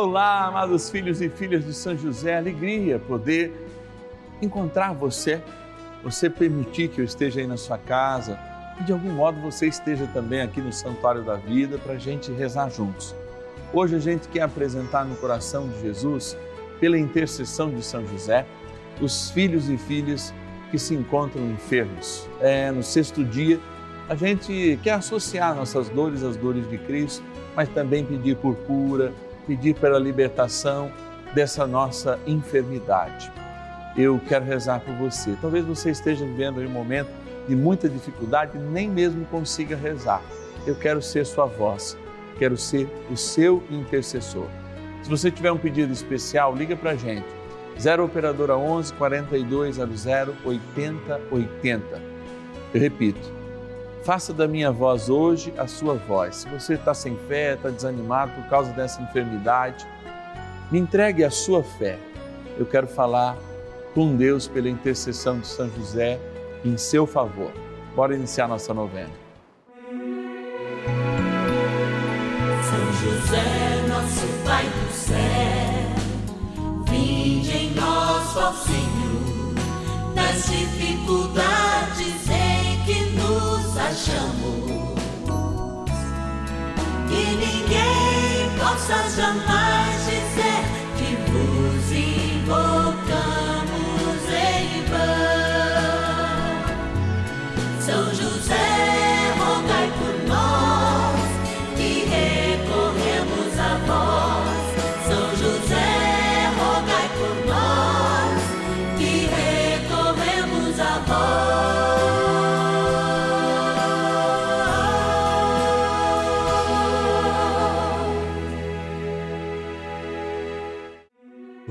Olá, amados filhos e filhas de São José, alegria poder encontrar você, você permitir que eu esteja aí na sua casa e de algum modo você esteja também aqui no Santuário da Vida para a gente rezar juntos. Hoje a gente quer apresentar no coração de Jesus, pela intercessão de São José, os filhos e filhas que se encontram enfermos. É, no sexto dia, a gente quer associar nossas dores às dores de Cristo, mas também pedir por cura pedir pela libertação dessa nossa enfermidade. Eu quero rezar por você. Talvez você esteja vivendo um momento de muita dificuldade e nem mesmo consiga rezar. Eu quero ser sua voz, quero ser o seu intercessor. Se você tiver um pedido especial, liga para a gente. 0 Operadora 11 4200 8080. Eu repito, Faça da minha voz hoje a sua voz. Se você está sem fé, está desanimado por causa dessa enfermidade, me entregue a sua fé. Eu quero falar com Deus pela intercessão de São José em seu favor. Bora iniciar nossa novena. São José, nosso Pai do céu, vinde em nós, ó Senhor, nas dificuldades achamos que ninguém possa jamais dizer que vos invocamos em vão. São.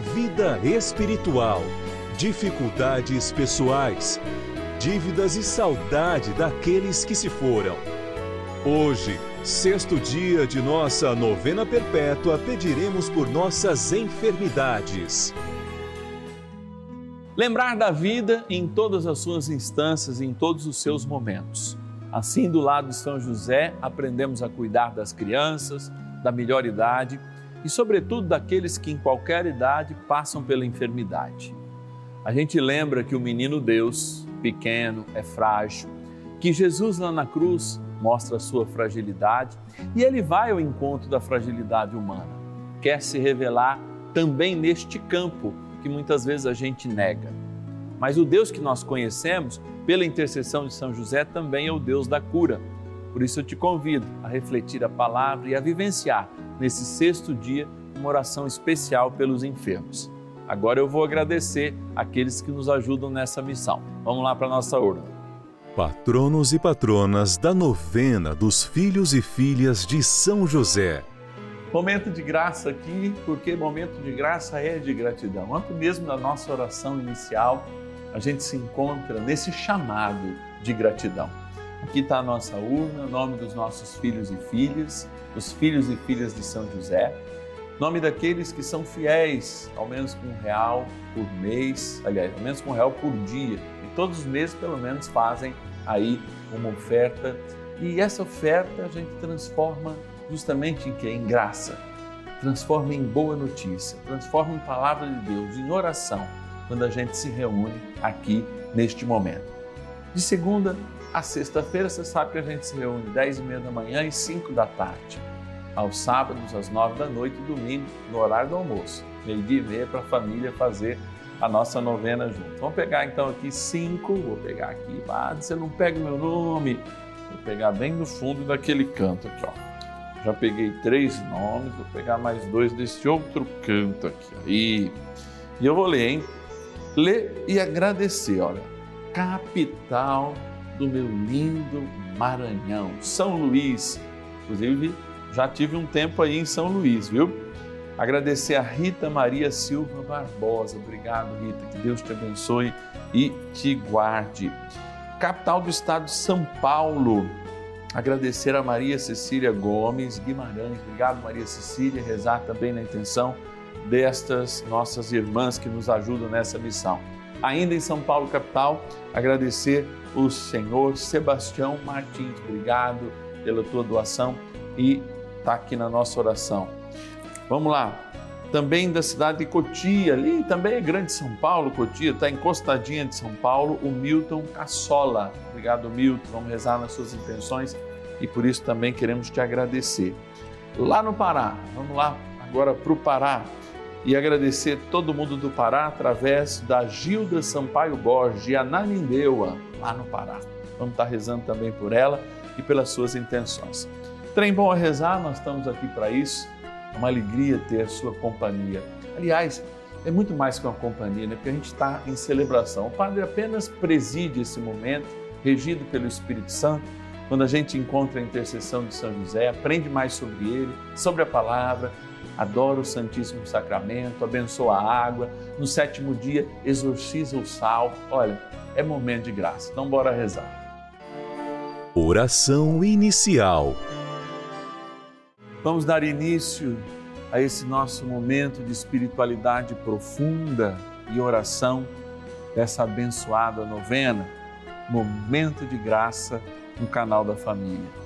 vida espiritual, dificuldades pessoais, dívidas e saudade daqueles que se foram. Hoje, sexto dia de nossa novena perpétua, pediremos por nossas enfermidades. Lembrar da vida em todas as suas instâncias, em todos os seus momentos. Assim, do lado de São José, aprendemos a cuidar das crianças, da melhor idade e, sobretudo, daqueles que em qualquer idade passam pela enfermidade. A gente lembra que o menino Deus, pequeno, é frágil, que Jesus lá na cruz mostra a sua fragilidade e ele vai ao encontro da fragilidade humana. Quer se revelar também neste campo que muitas vezes a gente nega. Mas o Deus que nós conhecemos, pela intercessão de São José, também é o Deus da cura. Por isso eu te convido a refletir a palavra e a vivenciar nesse sexto dia, uma oração especial pelos enfermos. Agora eu vou agradecer aqueles que nos ajudam nessa missão. Vamos lá para a nossa urna. Patronos e patronas da novena dos filhos e filhas de São José. Momento de graça aqui, porque momento de graça é de gratidão. Antes mesmo da nossa oração inicial, a gente se encontra nesse chamado de gratidão. Aqui está a nossa urna, nome dos nossos filhos e filhas os filhos e filhas de São José, nome daqueles que são fiéis, ao menos com um real por mês, aliás, ao menos com um real por dia, e todos os meses pelo menos fazem aí uma oferta, e essa oferta a gente transforma justamente em que? Em graça, transforma em boa notícia, transforma em palavra de Deus, em oração, quando a gente se reúne aqui neste momento. De segunda a sexta-feira, você sabe que a gente se reúne 10 e meia da manhã e 5 da tarde. Aos sábados, às 9 da noite e domingo, no horário do almoço. Meio-dia e meia para a família fazer a nossa novena junto. Vamos pegar então aqui cinco, vou pegar aqui, ah, você não pega meu nome, vou pegar bem no fundo daquele canto aqui, ó. Já peguei três nomes, vou pegar mais dois desse outro canto aqui. Aí. E eu vou ler, hein? Ler e agradecer, olha. Capital do meu lindo Maranhão, São Luís. Inclusive, já tive um tempo aí em São Luís, viu? Agradecer a Rita Maria Silva Barbosa. Obrigado, Rita. Que Deus te abençoe e te guarde. Capital do estado São Paulo. Agradecer a Maria Cecília Gomes Guimarães. Obrigado, Maria Cecília. Rezar também na intenção destas nossas irmãs que nos ajudam nessa missão. Ainda em São Paulo, capital, agradecer o senhor Sebastião Martins. Obrigado pela tua doação e está aqui na nossa oração. Vamos lá. Também da cidade de Cotia, ali também é grande São Paulo, Cotia, está encostadinha de São Paulo, o Milton Cassola. Obrigado, Milton. Vamos rezar nas suas intenções e por isso também queremos te agradecer. Lá no Pará, vamos lá agora para o Pará e agradecer todo mundo do Pará através da Gilda Sampaio Borges, de Ananindeua, lá no Pará. Vamos estar rezando também por ela e pelas suas intenções. Trem bom a rezar, nós estamos aqui para isso. É uma alegria ter a sua companhia. Aliás, é muito mais que uma companhia, né? porque a gente está em celebração. O Padre apenas preside esse momento, regido pelo Espírito Santo, quando a gente encontra a intercessão de São José, aprende mais sobre ele, sobre a palavra, adora o Santíssimo Sacramento, abençoa a água, no sétimo dia exorciza o sal. Olha, é momento de graça. Então, bora rezar. Oração inicial. Vamos dar início a esse nosso momento de espiritualidade profunda e oração dessa abençoada novena, Momento de Graça no canal da família.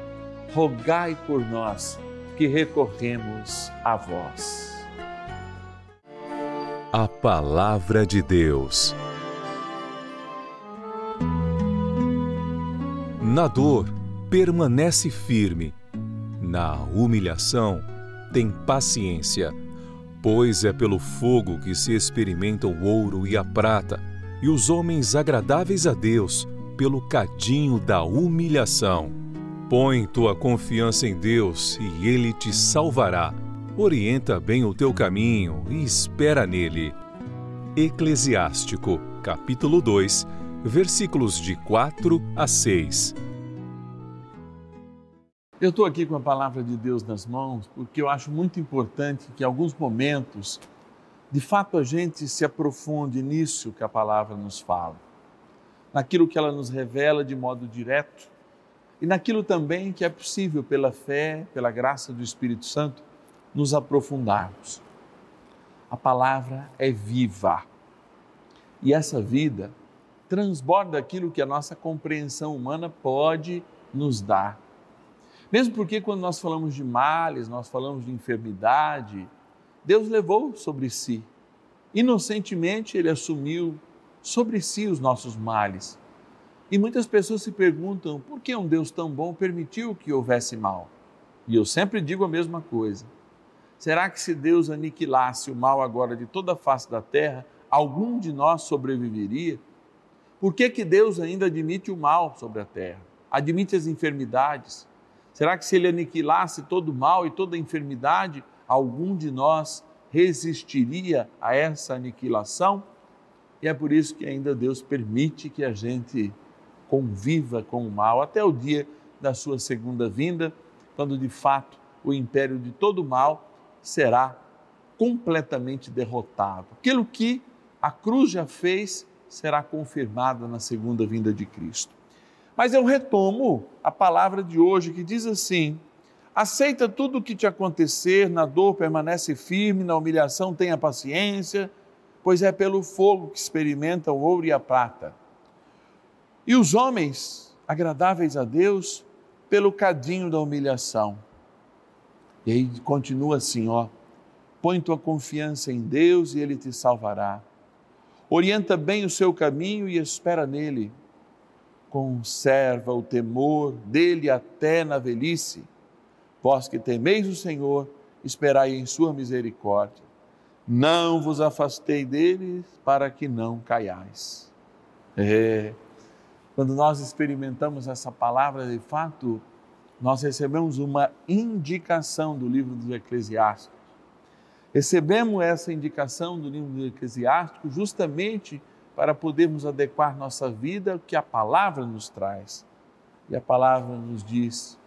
rogai por nós que recorremos a vós. A Palavra de Deus. Na dor, permanece firme. Na humilhação, tem paciência, pois é pelo fogo que se experimenta o ouro e a prata, e os homens agradáveis a Deus pelo cadinho da humilhação. Põe tua confiança em Deus e Ele te salvará. Orienta bem o teu caminho e espera nele. Eclesiástico, capítulo 2, versículos de 4 a 6. Eu estou aqui com a palavra de Deus nas mãos porque eu acho muito importante que, em alguns momentos, de fato a gente se aprofunde nisso que a palavra nos fala, naquilo que ela nos revela de modo direto e naquilo também que é possível, pela fé, pela graça do Espírito Santo, nos aprofundarmos. A palavra é viva e essa vida transborda aquilo que a nossa compreensão humana pode nos dar mesmo porque quando nós falamos de males, nós falamos de enfermidade, Deus levou sobre si inocentemente ele assumiu sobre si os nossos males. E muitas pessoas se perguntam por que um Deus tão bom permitiu que houvesse mal. E eu sempre digo a mesma coisa. Será que se Deus aniquilasse o mal agora de toda a face da terra, algum de nós sobreviveria? Por que, que Deus ainda admite o mal sobre a terra? Admite as enfermidades? Será que se ele aniquilasse todo o mal e toda a enfermidade, algum de nós resistiria a essa aniquilação? E é por isso que ainda Deus permite que a gente conviva com o mal até o dia da sua segunda vinda, quando de fato o império de todo o mal será completamente derrotado. Aquilo que a cruz já fez será confirmado na segunda vinda de Cristo. Mas eu retomo a palavra de hoje que diz assim: aceita tudo o que te acontecer, na dor permanece firme, na humilhação tenha paciência, pois é pelo fogo que experimenta o ouro e a prata. E os homens agradáveis a Deus pelo cadinho da humilhação. E aí continua assim, ó: põe tua confiança em Deus e ele te salvará. Orienta bem o seu caminho e espera nele conserva o temor dele até na velhice. Vós que temeis o Senhor, esperai em sua misericórdia. Não vos afastei deles para que não caiais. É, quando nós experimentamos essa palavra, de fato, nós recebemos uma indicação do livro dos Eclesiásticos. Recebemos essa indicação do livro do Eclesiástico justamente para podermos adequar nossa vida ao que a palavra nos traz. E a palavra nos diz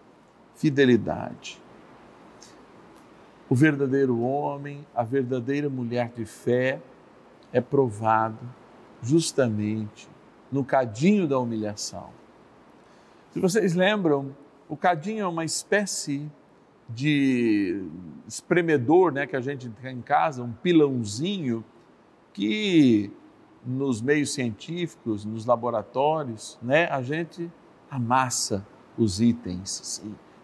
fidelidade. O verdadeiro homem, a verdadeira mulher de fé é provado justamente no cadinho da humilhação. Se vocês lembram, o cadinho é uma espécie de espremedor, né, que a gente tem em casa, um pilãozinho que nos meios científicos, nos laboratórios, né, a gente amassa os itens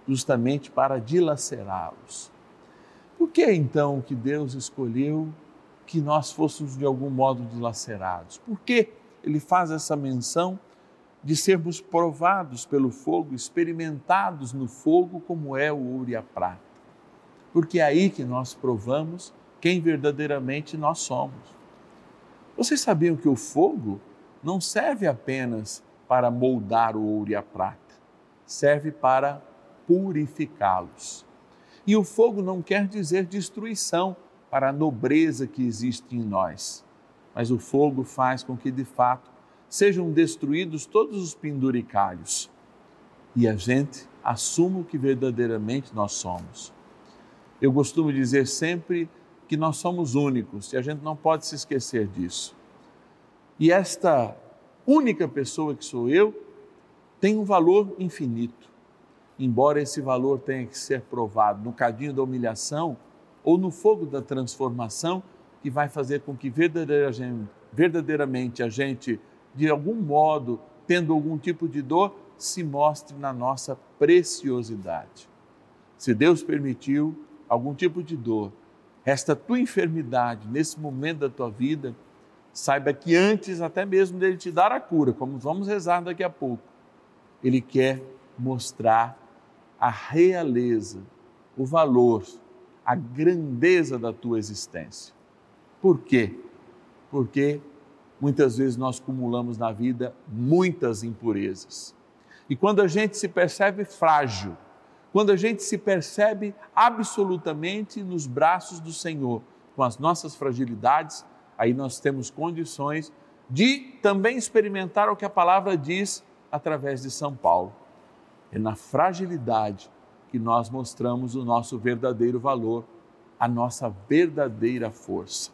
justamente para dilacerá-los. Por que então que Deus escolheu que nós fôssemos de algum modo dilacerados? Por que ele faz essa menção de sermos provados pelo fogo, experimentados no fogo, como é o ouro e a prata? Porque é aí que nós provamos quem verdadeiramente nós somos. Vocês sabiam que o fogo não serve apenas para moldar o ouro e a prata, serve para purificá-los. E o fogo não quer dizer destruição para a nobreza que existe em nós, mas o fogo faz com que de fato sejam destruídos todos os penduricalhos e a gente assuma o que verdadeiramente nós somos. Eu costumo dizer sempre que nós somos únicos e a gente não pode se esquecer disso. E esta única pessoa que sou eu tem um valor infinito, embora esse valor tenha que ser provado no cadinho da humilhação ou no fogo da transformação que vai fazer com que verdadeiramente a gente, de algum modo, tendo algum tipo de dor, se mostre na nossa preciosidade. Se Deus permitiu algum tipo de dor, esta tua enfermidade nesse momento da tua vida, saiba que antes até mesmo dele te dar a cura, como vamos rezar daqui a pouco, ele quer mostrar a realeza, o valor, a grandeza da tua existência. Por quê? Porque muitas vezes nós acumulamos na vida muitas impurezas. E quando a gente se percebe frágil, quando a gente se percebe absolutamente nos braços do Senhor, com as nossas fragilidades, aí nós temos condições de também experimentar o que a palavra diz através de São Paulo. É na fragilidade que nós mostramos o nosso verdadeiro valor, a nossa verdadeira força.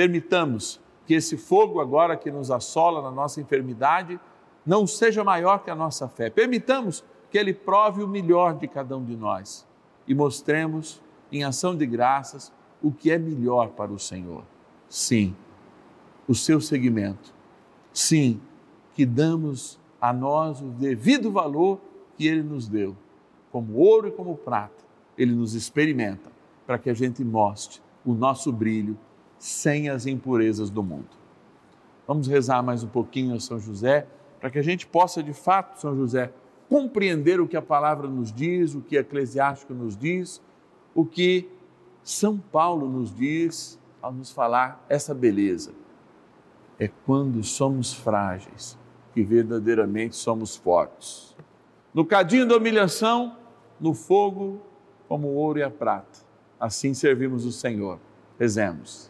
Permitamos que esse fogo agora que nos assola na nossa enfermidade não seja maior que a nossa fé. Permitamos que Ele prove o melhor de cada um de nós e mostremos, em ação de graças, o que é melhor para o Senhor. Sim, o seu segmento. Sim, que damos a nós o devido valor que Ele nos deu, como ouro e como prata. Ele nos experimenta para que a gente mostre o nosso brilho sem as impurezas do mundo. Vamos rezar mais um pouquinho a São José, para que a gente possa, de fato, São José, compreender o que a palavra nos diz, o que Eclesiástico nos diz, o que São Paulo nos diz ao nos falar essa beleza. É quando somos frágeis que verdadeiramente somos fortes. No cadinho da humilhação, no fogo, como o ouro e a prata. Assim servimos o Senhor. Rezemos.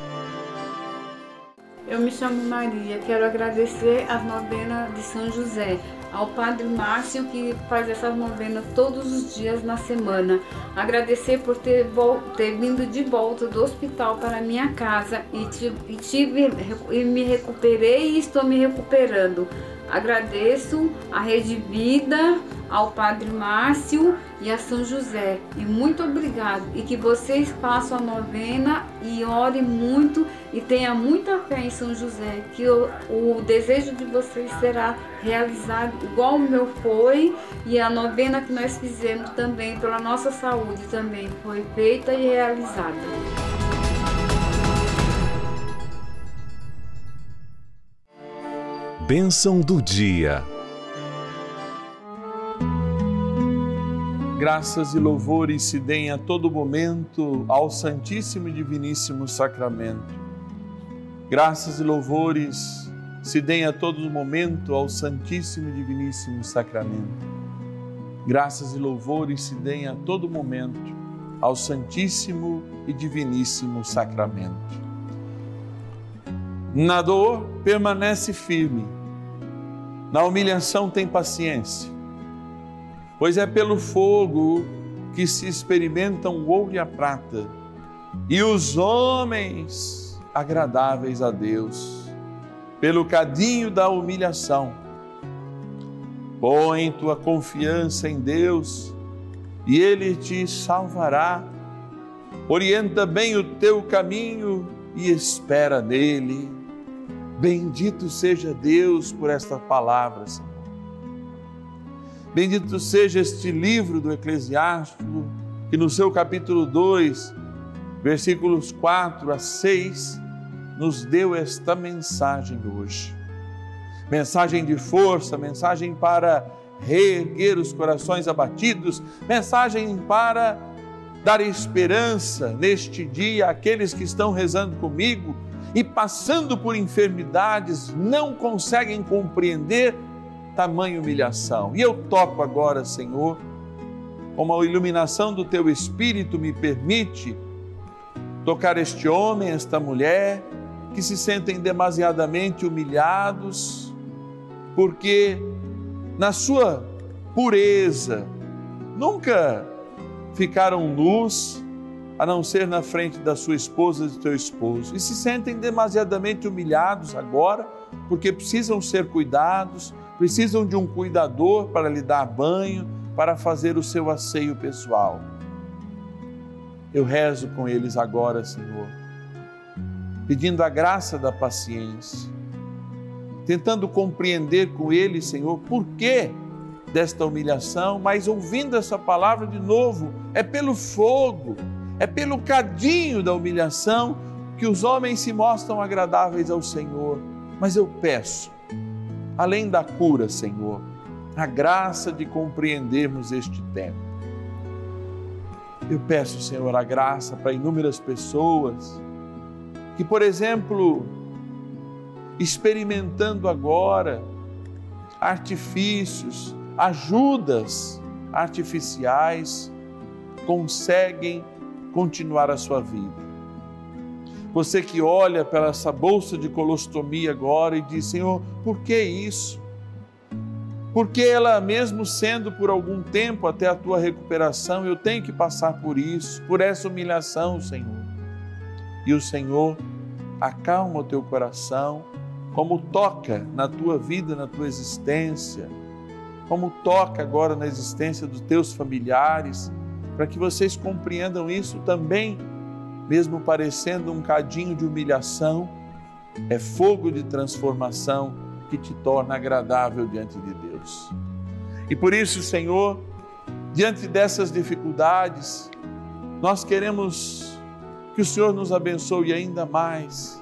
Eu me chamo Maria, quero agradecer as novenas de São José, ao Padre Márcio que faz essas novenas todos os dias na semana. Agradecer por ter, ter vindo de volta do hospital para minha casa e, tive, e, tive, e me recuperei e estou me recuperando. Agradeço a Rede Vida, ao Padre Márcio e a São José. E muito obrigado. E que vocês façam a novena e orem muito e tenham muita fé em São José, que o, o desejo de vocês será realizado igual o meu foi e a novena que nós fizemos também pela nossa saúde também foi feita e realizada. Bênção do dia. Graças e louvores se deem a todo momento ao Santíssimo e Diviníssimo Sacramento. Graças e louvores se deem a todo momento ao Santíssimo e Diviníssimo Sacramento. Graças e louvores se deem a todo momento ao Santíssimo e Diviníssimo Sacramento. Na dor, permanece firme na humilhação tem paciência, pois é pelo fogo que se experimentam o ouro e a prata, e os homens agradáveis a Deus, pelo cadinho da humilhação. Põe tua confiança em Deus e Ele te salvará. Orienta bem o teu caminho e espera nele Bendito seja Deus por esta palavra, Senhor. Bendito seja este livro do Eclesiástico, que no seu capítulo 2, versículos 4 a 6, nos deu esta mensagem hoje. Mensagem de força, mensagem para reerguer os corações abatidos, mensagem para dar esperança neste dia àqueles que estão rezando comigo e passando por enfermidades não conseguem compreender tamanha humilhação. E eu toco agora, Senhor, como a iluminação do teu espírito me permite tocar este homem, esta mulher que se sentem demasiadamente humilhados porque na sua pureza nunca ficaram nus a não ser na frente da sua esposa e do teu esposo, e se sentem demasiadamente humilhados agora, porque precisam ser cuidados, precisam de um cuidador para lhe dar banho, para fazer o seu asseio pessoal. Eu rezo com eles agora, Senhor, pedindo a graça da paciência, tentando compreender com eles, Senhor, por que desta humilhação, mas ouvindo essa palavra de novo, é pelo fogo é pelo cadinho da humilhação que os homens se mostram agradáveis ao Senhor. Mas eu peço, além da cura, Senhor, a graça de compreendermos este tempo. Eu peço, Senhor, a graça para inúmeras pessoas que, por exemplo, experimentando agora artifícios, ajudas artificiais, conseguem continuar a sua vida. Você que olha para essa bolsa de colostomia agora e diz: Senhor, por que isso? Porque ela, mesmo sendo por algum tempo até a tua recuperação, eu tenho que passar por isso, por essa humilhação, Senhor. E o Senhor acalma o teu coração, como toca na tua vida, na tua existência, como toca agora na existência dos teus familiares para que vocês compreendam isso também, mesmo parecendo um cadinho de humilhação, é fogo de transformação que te torna agradável diante de Deus. E por isso, Senhor, diante dessas dificuldades, nós queremos que o Senhor nos abençoe ainda mais.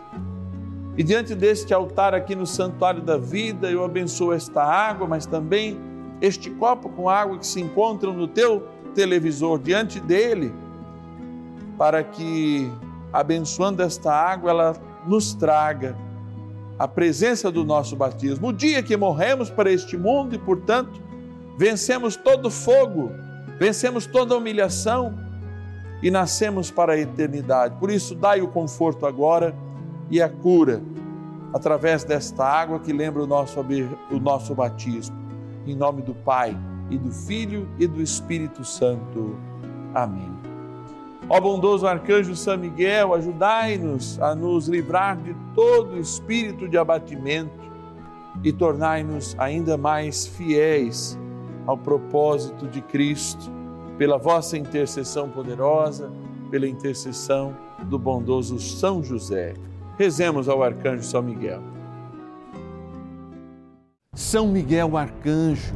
E diante deste altar aqui no Santuário da Vida, eu abençoo esta água, mas também este copo com água que se encontram no teu televisor diante dele, para que, abençoando esta água, ela nos traga a presença do nosso batismo. O dia que morremos para este mundo e, portanto, vencemos todo fogo, vencemos toda humilhação e nascemos para a eternidade. Por isso, dai o conforto agora e a cura através desta água que lembra o nosso, o nosso batismo. Em nome do Pai e do Filho e do Espírito Santo. Amém. Ó bondoso arcanjo São Miguel, ajudai-nos a nos livrar de todo espírito de abatimento e tornai-nos ainda mais fiéis ao propósito de Cristo, pela vossa intercessão poderosa, pela intercessão do bondoso São José. Rezemos ao arcanjo São Miguel. São Miguel arcanjo,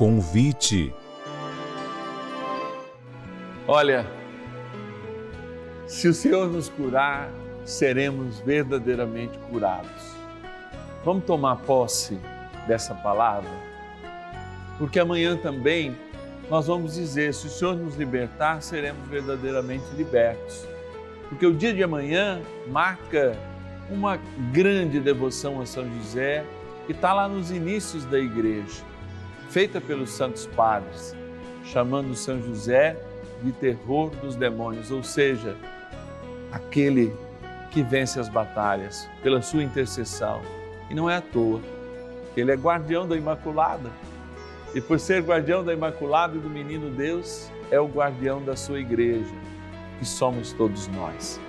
convite. Olha, se o Senhor nos curar, seremos verdadeiramente curados. Vamos tomar posse dessa palavra? Porque amanhã também nós vamos dizer: se o Senhor nos libertar, seremos verdadeiramente libertos. Porque o dia de amanhã marca uma grande devoção a São José, que está lá nos inícios da igreja feita pelos santos padres, chamando São José de terror dos demônios, ou seja, aquele que vence as batalhas pela sua intercessão. E não é à toa, ele é guardião da Imaculada. E por ser guardião da Imaculada e do Menino Deus, é o guardião da sua igreja, que somos todos nós.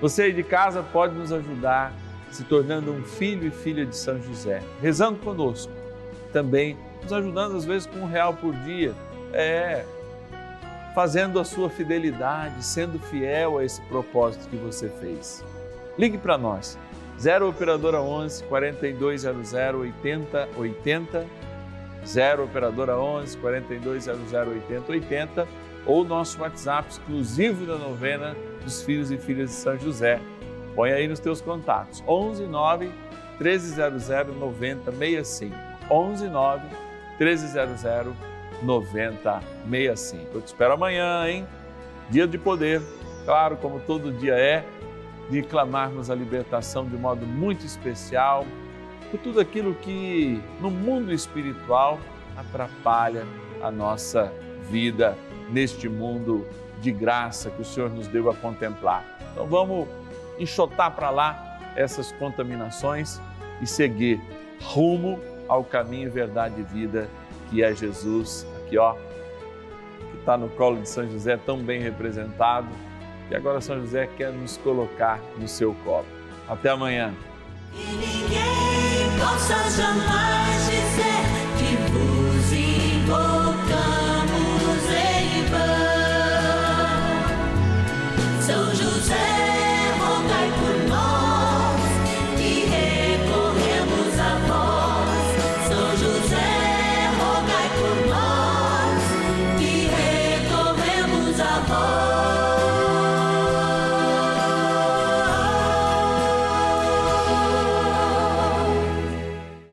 Você aí de casa pode nos ajudar se tornando um filho e filha de São José, rezando conosco. Também nos ajudando às vezes com um real por dia. É, fazendo a sua fidelidade, sendo fiel a esse propósito que você fez. Ligue para nós, 0 Operadora 11 4200 8080, 0 Operadora 11 4200 8080 ou nosso WhatsApp exclusivo da novena dos filhos e filhas de São José. Põe aí nos teus contatos, 11 9 1300 9065. 11 9 1300 9065. Eu te espero amanhã, hein? Dia de poder, claro, como todo dia é, de clamarmos a libertação de modo muito especial por tudo aquilo que no mundo espiritual atrapalha a nossa vida neste mundo de graça que o Senhor nos deu a contemplar. Então vamos enxotar para lá essas contaminações e seguir rumo ao caminho, verdade e vida que é Jesus, aqui ó, que está no colo de São José, tão bem representado, e agora São José quer nos colocar no seu colo. Até amanhã. Ninguém possa jamais dizer